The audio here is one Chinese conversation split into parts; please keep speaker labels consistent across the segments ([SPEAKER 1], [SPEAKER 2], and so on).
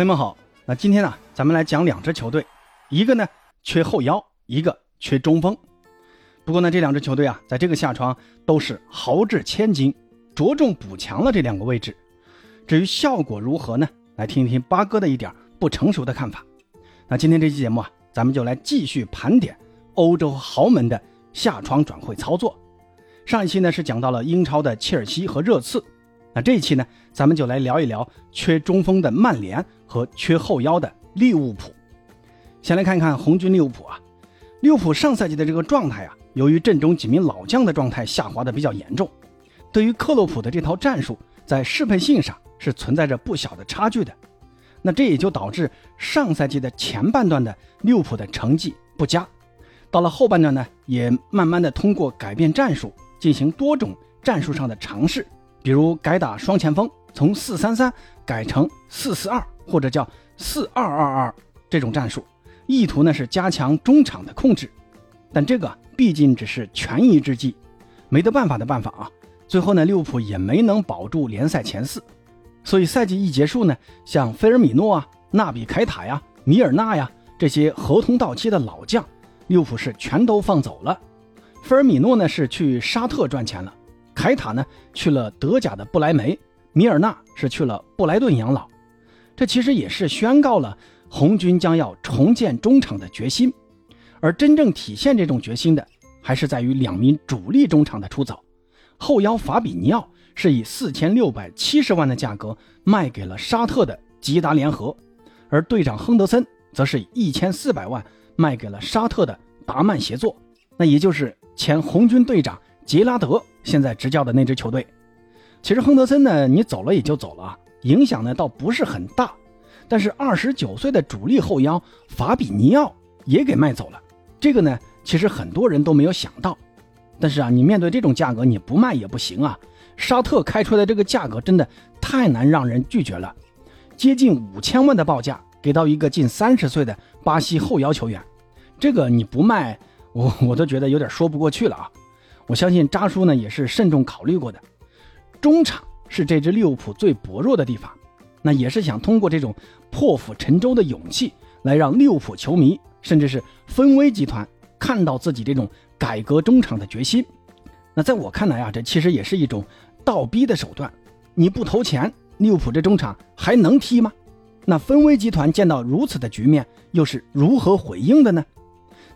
[SPEAKER 1] 朋友们好，那今天呢，咱们来讲两支球队，一个呢缺后腰，一个缺中锋。不过呢，这两支球队啊，在这个下窗都是豪掷千金，着重补强了这两个位置。至于效果如何呢？来听一听八哥的一点不成熟的看法。那今天这期节目啊，咱们就来继续盘点欧洲豪门的下窗转会操作。上一期呢是讲到了英超的切尔西和热刺，那这一期呢，咱们就来聊一聊缺中锋的曼联和缺后腰的利物浦。先来看一看红军利物浦啊，利物浦上赛季的这个状态啊，由于阵中几名老将的状态下滑的比较严重，对于克洛普的这套战术在适配性上是存在着不小的差距的。那这也就导致上赛季的前半段的利物浦的成绩不佳，到了后半段呢，也慢慢的通过改变战术。进行多种战术上的尝试，比如改打双前锋，从四三三改成四四二，或者叫四二二二这种战术，意图呢是加强中场的控制。但这个毕竟只是权宜之计，没得办法的办法啊。最后呢，利物浦也没能保住联赛前四，所以赛季一结束呢，像菲尔米诺啊、纳比凯塔呀、米尔纳呀这些合同到期的老将，利物浦是全都放走了。菲尔米诺呢是去沙特赚钱了，凯塔呢去了德甲的不莱梅，米尔纳是去了布莱顿养老。这其实也是宣告了红军将要重建中场的决心。而真正体现这种决心的，还是在于两名主力中场的出走。后腰法比尼奥是以四千六百七十万的价格卖给了沙特的吉达联合，而队长亨德森则是以一千四百万卖给了沙特的达曼协作，那也就是。前红军队长杰拉德现在执教的那支球队，其实亨德森呢，你走了也就走了，影响呢倒不是很大。但是二十九岁的主力后腰法比尼奥也给卖走了，这个呢，其实很多人都没有想到。但是啊，你面对这种价格，你不卖也不行啊。沙特开出来的这个价格真的太难让人拒绝了，接近五千万的报价给到一个近三十岁的巴西后腰球员，这个你不卖。我我都觉得有点说不过去了啊！我相信扎叔呢也是慎重考虑过的。中场是这支利物浦最薄弱的地方，那也是想通过这种破釜沉舟的勇气，来让利物浦球迷甚至是分威集团看到自己这种改革中场的决心。那在我看来啊，这其实也是一种倒逼的手段。你不投钱，利物浦这中场还能踢吗？那分威集团见到如此的局面，又是如何回应的呢？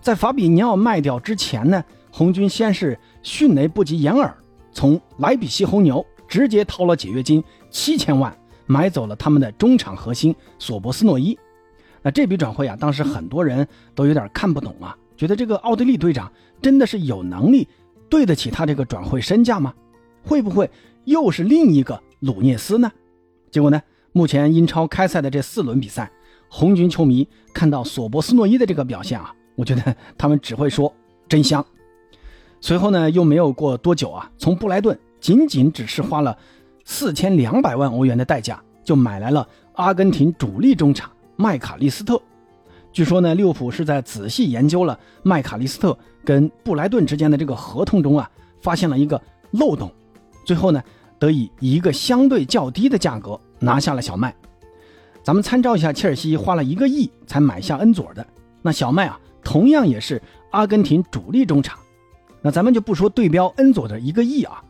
[SPEAKER 1] 在法比尼奥卖掉之前呢，红军先是迅雷不及掩耳，从莱比锡红牛直接掏了解约金七千万，买走了他们的中场核心索博斯诺伊。那这笔转会啊，当时很多人都有点看不懂啊，觉得这个奥地利队长真的是有能力对得起他这个转会身价吗？会不会又是另一个鲁涅斯呢？结果呢，目前英超开赛的这四轮比赛，红军球迷看到索博斯诺伊的这个表现啊。我觉得他们只会说真香。随后呢，又没有过多久啊，从布莱顿仅仅只是花了四千两百万欧元的代价，就买来了阿根廷主力中场麦卡利斯特。据说呢，利物浦是在仔细研究了麦卡利斯特跟布莱顿之间的这个合同中啊，发现了一个漏洞，最后呢，得以以一个相对较低的价格拿下了小麦。咱们参照一下，切尔西花了一个亿才买下恩佐的，那小麦啊。同样也是阿根廷主力中场，那咱们就不说对标恩佐的一个亿啊，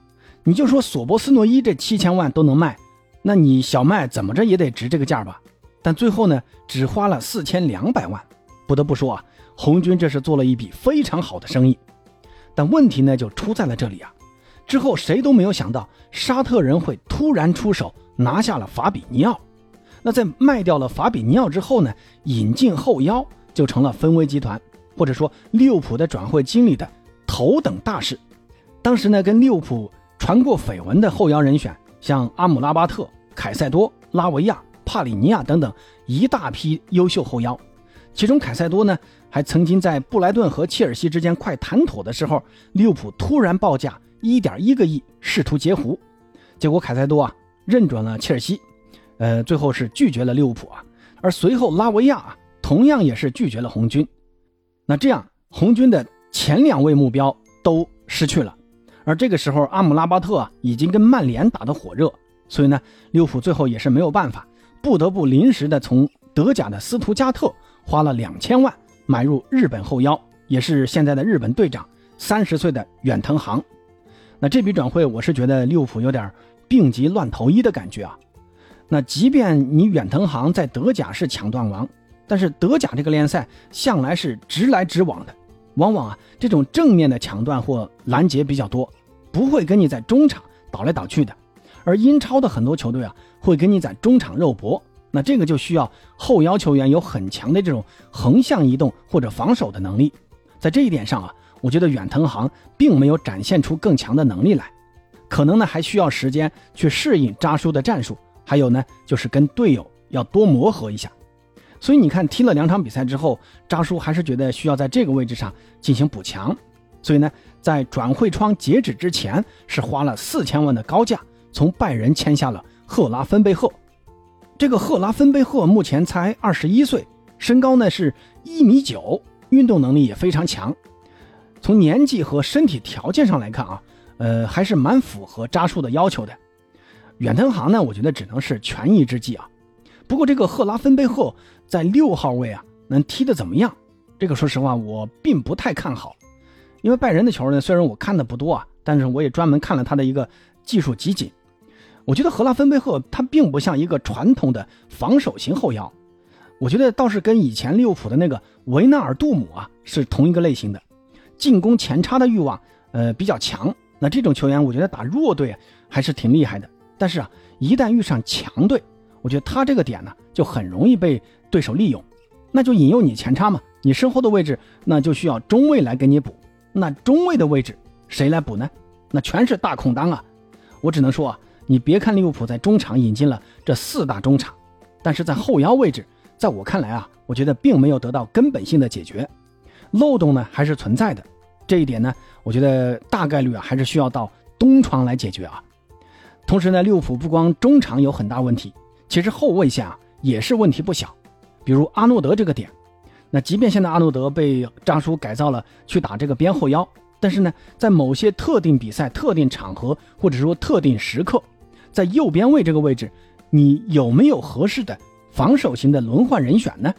[SPEAKER 1] 你就说索博斯诺伊这七千万都能卖，那你小麦怎么着也得值这个价吧？但最后呢，只花了四千两百万，不得不说啊，红军这是做了一笔非常好的生意。但问题呢就出在了这里啊，之后谁都没有想到沙特人会突然出手拿下了法比尼奥，那在卖掉了法比尼奥之后呢，引进后腰。就成了芬威集团或者说利物浦的转会经理的头等大事。当时呢，跟利物浦传过绯闻的后腰人选，像阿姆拉巴特、凯塞多、拉维亚、帕里尼亚等等一大批优秀后腰。其中凯塞多呢，还曾经在布莱顿和切尔西之间快谈妥的时候，利物浦突然报价一点一个亿，试图截胡。结果凯塞多啊认准了切尔西，呃，最后是拒绝了利物浦啊。而随后拉维亚啊。同样也是拒绝了红军，那这样红军的前两位目标都失去了，而这个时候阿姆拉巴特啊已经跟曼联打得火热，所以呢，利物浦最后也是没有办法，不得不临时的从德甲的斯图加特花了两千万买入日本后腰，也是现在的日本队长，三十岁的远藤航。那这笔转会，我是觉得利物浦有点病急乱投医的感觉啊。那即便你远藤航在德甲是抢断王，但是德甲这个联赛向来是直来直往的，往往啊这种正面的抢断或拦截比较多，不会跟你在中场倒来倒去的。而英超的很多球队啊，会跟你在中场肉搏，那这个就需要后腰球员有很强的这种横向移动或者防守的能力。在这一点上啊，我觉得远藤航并没有展现出更强的能力来，可能呢还需要时间去适应扎叔的战术，还有呢就是跟队友要多磨合一下。所以你看，踢了两场比赛之后，扎叔还是觉得需要在这个位置上进行补强。所以呢，在转会窗截止之前，是花了四千万的高价。从拜仁签下了赫拉芬贝赫，这个赫拉芬贝赫目前才二十一岁，身高呢是一米九，运动能力也非常强。从年纪和身体条件上来看啊，呃，还是蛮符合扎叔的要求的。远藤航呢，我觉得只能是权宜之计啊。不过这个赫拉芬贝赫在六号位啊，能踢得怎么样？这个说实话，我并不太看好。因为拜仁的球呢，虽然我看的不多啊，但是我也专门看了他的一个技术集锦。我觉得荷拉芬贝赫他并不像一个传统的防守型后腰，我觉得倒是跟以前利物浦的那个维纳尔杜姆啊是同一个类型的，进攻前插的欲望呃比较强。那这种球员我觉得打弱队还是挺厉害的，但是啊一旦遇上强队，我觉得他这个点呢就很容易被对手利用，那就引诱你前插嘛，你身后的位置那就需要中卫来给你补，那中卫的位置谁来补呢？那全是大空当啊！我只能说啊。你别看利物浦在中场引进了这四大中场，但是在后腰位置，在我看来啊，我觉得并没有得到根本性的解决，漏洞呢还是存在的。这一点呢，我觉得大概率啊还是需要到东窗来解决啊。同时呢，利物浦不光中场有很大问题，其实后卫线啊也是问题不小。比如阿诺德这个点，那即便现在阿诺德被扎叔改造了去打这个边后腰，但是呢，在某些特定比赛、特定场合或者说特定时刻，在右边位这个位置，你有没有合适的防守型的轮换人选呢？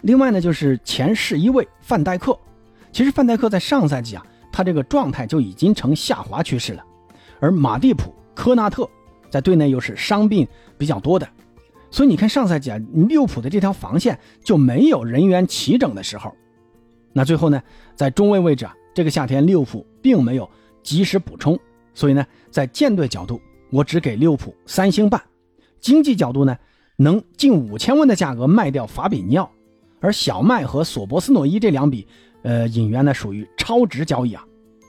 [SPEAKER 1] 另外呢，就是前十一位范戴克，其实范戴克在上赛季啊，他这个状态就已经呈下滑趋势了。而马蒂普、科纳特在队内又是伤病比较多的，所以你看上赛季啊，利物浦的这条防线就没有人员齐整的时候。那最后呢，在中卫位置啊，这个夏天利物浦并没有及时补充，所以呢，在舰队角度。我只给利物浦三星半，经济角度呢，能近五千万的价格卖掉法比尼奥，而小麦和索博斯诺伊这两笔，呃，引援呢属于超值交易啊。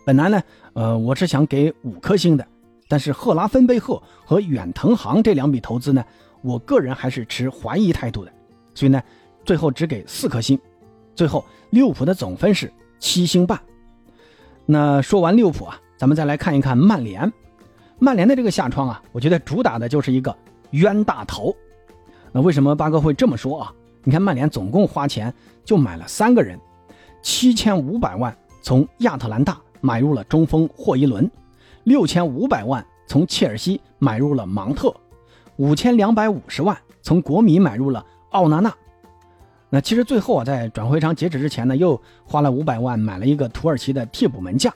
[SPEAKER 1] 本来呢，呃，我是想给五颗星的，但是赫拉芬贝赫和远藤航这两笔投资呢，我个人还是持怀疑态度的，所以呢，最后只给四颗星。最后利物浦的总分是七星半。那说完利物浦啊，咱们再来看一看曼联。曼联的这个下窗啊，我觉得主打的就是一个冤大头。那为什么八哥会这么说啊？你看曼联总共花钱就买了三个人，七千五百万从亚特兰大买入了中锋霍伊伦，六千五百万从切尔西买入了芒特，五千两百五十万从国米买入了奥纳纳。那其实最后啊，在转会窗截止之前呢，又花了五百万买了一个土耳其的替补门将。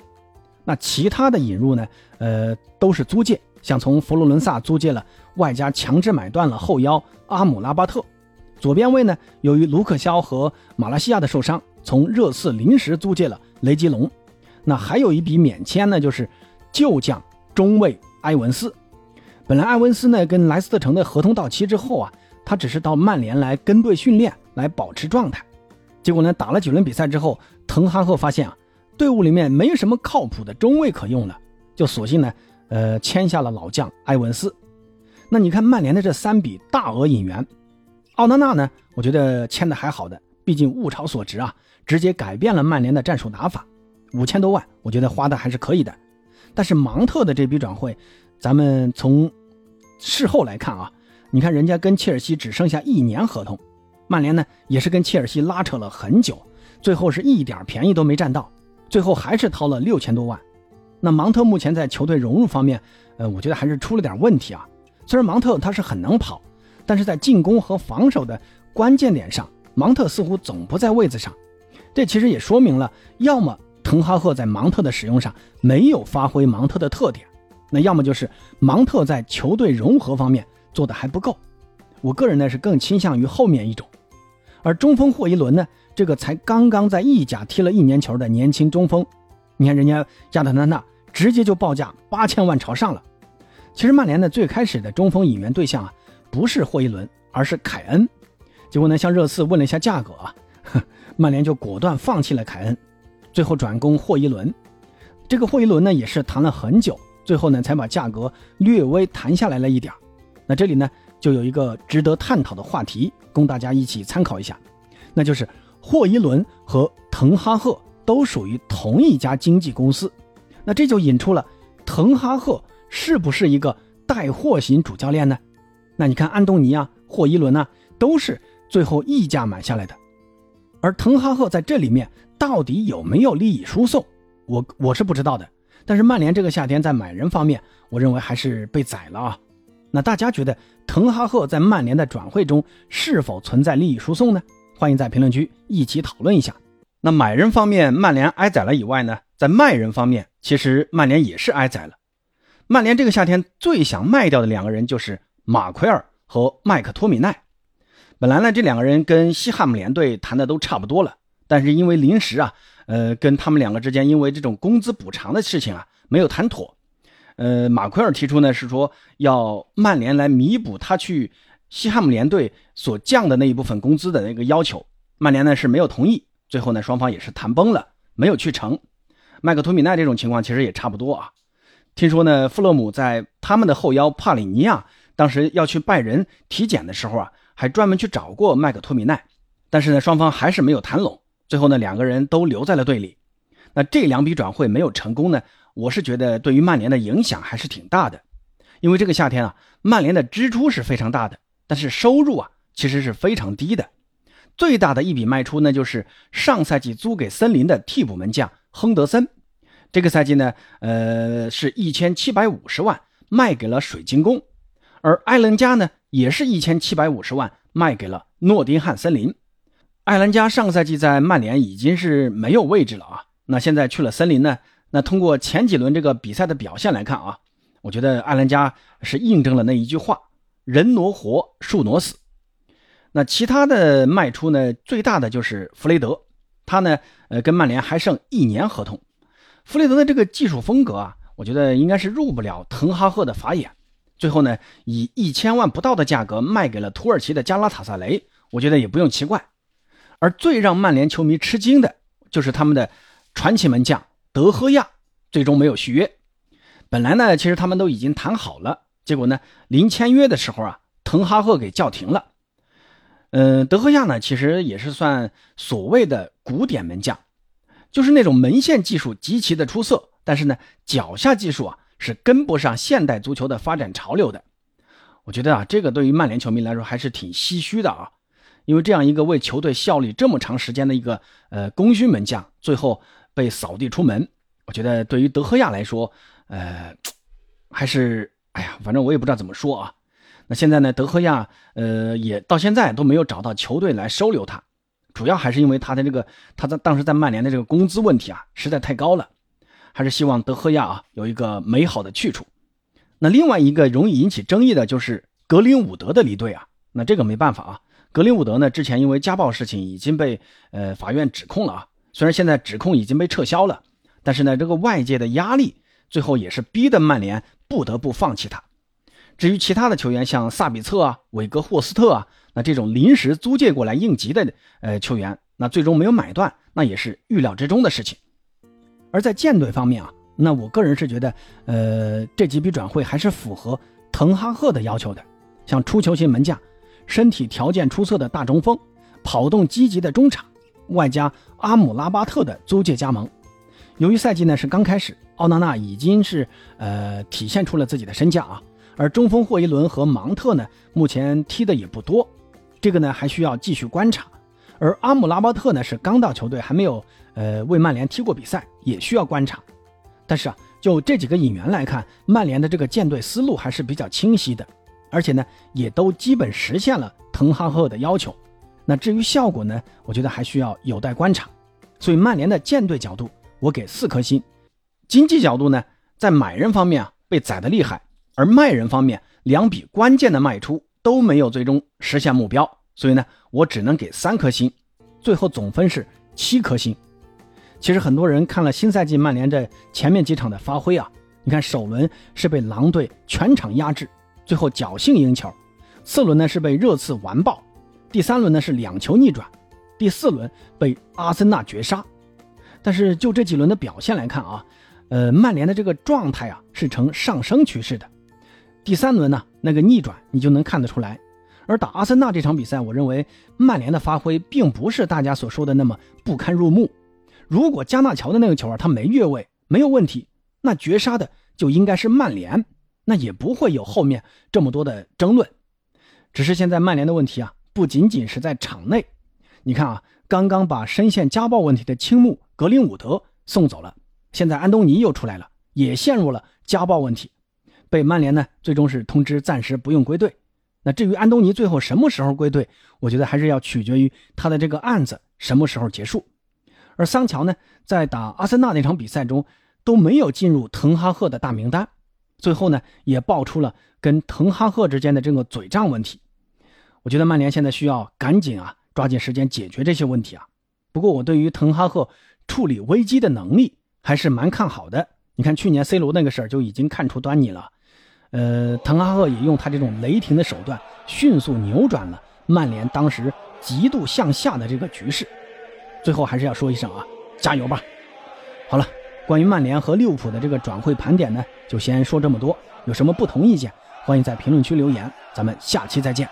[SPEAKER 1] 那其他的引入呢？呃，都是租借，像从佛罗伦萨租借了，外加强制买断了后腰阿姆拉巴特。左边卫呢，由于卢克肖和马来西亚的受伤，从热刺临时租借了雷吉隆。那还有一笔免签呢，就是旧将中卫埃文斯。本来埃文斯呢跟莱斯特城的合同到期之后啊，他只是到曼联来跟队训练，来保持状态。结果呢，打了几轮比赛之后，滕哈赫发现啊。队伍里面没有什么靠谱的中卫可用了，就索性呢，呃，签下了老将埃文斯。那你看曼联的这三笔大额引援，奥纳纳呢，我觉得签的还好的，毕竟物超所值啊，直接改变了曼联的战术打法。五千多万，我觉得花的还是可以的。但是芒特的这笔转会，咱们从事后来看啊，你看人家跟切尔西只剩下一年合同，曼联呢也是跟切尔西拉扯了很久，最后是一点便宜都没占到。最后还是掏了六千多万，那芒特目前在球队融入方面，呃，我觉得还是出了点问题啊。虽然芒特他是很能跑，但是在进攻和防守的关键点上，芒特似乎总不在位子上。这其实也说明了，要么滕哈赫在芒特的使用上没有发挥芒特的特点，那要么就是芒特在球队融合方面做的还不够。我个人呢是更倾向于后面一种。而中锋霍伊伦呢，这个才刚刚在意甲踢了一年球的年轻中锋，你看人家亚特兰大直接就报价八千万朝上了。其实曼联的最开始的中锋引援对象啊，不是霍伊伦，而是凯恩。结果呢，向热刺问了一下价格啊，曼联就果断放弃了凯恩，最后转攻霍伊伦。这个霍伊伦呢，也是谈了很久，最后呢才把价格略微谈下来了一点那这里呢，就有一个值得探讨的话题。供大家一起参考一下，那就是霍伊伦和滕哈赫都属于同一家经纪公司，那这就引出了滕哈赫是不是一个带货型主教练呢？那你看安东尼啊、霍伊伦啊，都是最后溢价买下来的，而滕哈赫在这里面到底有没有利益输送，我我是不知道的。但是曼联这个夏天在买人方面，我认为还是被宰了啊。那大家觉得滕哈赫在曼联的转会中是否存在利益输送呢？欢迎在评论区一起讨论一下。那买人方面，曼联挨宰了以外呢，在卖人方面，其实曼联也是挨宰了。曼联这个夏天最想卖掉的两个人就是马奎尔和麦克托米奈。本来呢，这两个人跟西汉姆联队谈的都差不多了，但是因为临时啊，呃，跟他们两个之间因为这种工资补偿的事情啊，没有谈妥。呃，马奎尔提出呢是说要曼联来弥补他去西汉姆联队所降的那一部分工资的那个要求，曼联呢是没有同意，最后呢双方也是谈崩了，没有去成。麦克托米奈这种情况其实也差不多啊。听说呢，弗洛姆在他们的后腰帕里尼亚当时要去拜仁体检的时候啊，还专门去找过麦克托米奈，但是呢双方还是没有谈拢，最后呢两个人都留在了队里。那这两笔转会没有成功呢？我是觉得对于曼联的影响还是挺大的，因为这个夏天啊，曼联的支出是非常大的，但是收入啊其实是非常低的。最大的一笔卖出呢，就是上赛季租给森林的替补门将亨德森，这个赛季呢，呃，是一千七百五十万卖给了水晶宫，而艾伦加呢，也是一千七百五十万卖给了诺丁汉森林。艾兰加上个赛季在曼联已经是没有位置了啊，那现在去了森林呢？那通过前几轮这个比赛的表现来看啊，我觉得艾兰加是印证了那一句话：人挪活，树挪死。那其他的卖出呢，最大的就是弗雷德，他呢，呃，跟曼联还剩一年合同。弗雷德的这个技术风格啊，我觉得应该是入不了滕哈赫的法眼。最后呢，以一千万不到的价格卖给了土耳其的加拉塔萨雷，我觉得也不用奇怪。而最让曼联球迷吃惊的就是他们的传奇门将。德赫亚最终没有续约。本来呢，其实他们都已经谈好了，结果呢，临签约的时候啊，滕哈赫给叫停了。嗯，德赫亚呢，其实也是算所谓的古典门将，就是那种门线技术极其的出色，但是呢，脚下技术啊是跟不上现代足球的发展潮流的。我觉得啊，这个对于曼联球迷来说还是挺唏嘘的啊，因为这样一个为球队效力这么长时间的一个呃功勋门将，最后。被扫地出门，我觉得对于德赫亚来说，呃，还是哎呀，反正我也不知道怎么说啊。那现在呢，德赫亚呃也到现在都没有找到球队来收留他，主要还是因为他的这个他在当时在曼联的这个工资问题啊实在太高了，还是希望德赫亚啊有一个美好的去处。那另外一个容易引起争议的就是格林伍德的离队啊，那这个没办法啊，格林伍德呢之前因为家暴事情已经被呃法院指控了啊。虽然现在指控已经被撤销了，但是呢，这个外界的压力最后也是逼得曼联不得不放弃他。至于其他的球员，像萨比策啊、韦格霍斯特啊，那这种临时租借过来应急的呃球员，那最终没有买断，那也是预料之中的事情。而在舰队方面啊，那我个人是觉得，呃，这几笔转会还是符合滕哈赫的要求的，像出球型门将、身体条件出色的大中锋、跑动积极的中场。外加阿姆拉巴特的租借加盟，由于赛季呢是刚开始，奥纳纳已经是呃体现出了自己的身价啊。而中锋霍伊伦和芒特呢，目前踢的也不多，这个呢还需要继续观察。而阿姆拉巴特呢是刚到球队，还没有呃为曼联踢过比赛，也需要观察。但是啊，就这几个引援来看，曼联的这个建队思路还是比较清晰的。而且呢，也都基本实现了滕哈赫的要求。那至于效果呢，我觉得还需要有待观察。所以曼联的舰队角度，我给四颗星。经济角度呢，在买人方面啊被宰得厉害，而卖人方面两笔关键的卖出都没有最终实现目标，所以呢，我只能给三颗星。最后总分是七颗星。其实很多人看了新赛季曼联这前面几场的发挥啊，你看首轮是被狼队全场压制，最后侥幸赢球；次轮呢是被热刺完爆；第三轮呢是两球逆转；第四轮被阿森纳绝杀。但是就这几轮的表现来看啊，呃，曼联的这个状态啊是呈上升趋势的。第三轮呢那个逆转你就能看得出来。而打阿森纳这场比赛，我认为曼联的发挥并不是大家所说的那么不堪入目。如果加纳乔的那个球啊，他没越位，没有问题，那绝杀的就应该是曼联，那也不会有后面这么多的争论。只是现在曼联的问题啊，不仅仅是在场内。你看啊，刚刚把深陷家暴问题的青木格林伍德送走了，现在安东尼又出来了，也陷入了家暴问题，被曼联呢最终是通知暂时不用归队。那至于安东尼最后什么时候归队，我觉得还是要取决于他的这个案子什么时候结束。而桑乔呢，在打阿森纳那场比赛中都没有进入滕哈赫的大名单，最后呢也爆出了跟滕哈赫之间的这个嘴仗问题。我觉得曼联现在需要赶紧啊，抓紧时间解决这些问题啊。不过我对于滕哈赫处理危机的能力还是蛮看好的。你看去年 C 罗那个事儿就已经看出端倪了，呃，滕哈赫也用他这种雷霆的手段迅速扭转了曼联当时极度向下的这个局势。最后还是要说一声啊，加油吧！好了，关于曼联和利物浦的这个转会盘点呢，就先说这么多。有什么不同意见，欢迎在评论区留言。咱们下期再见。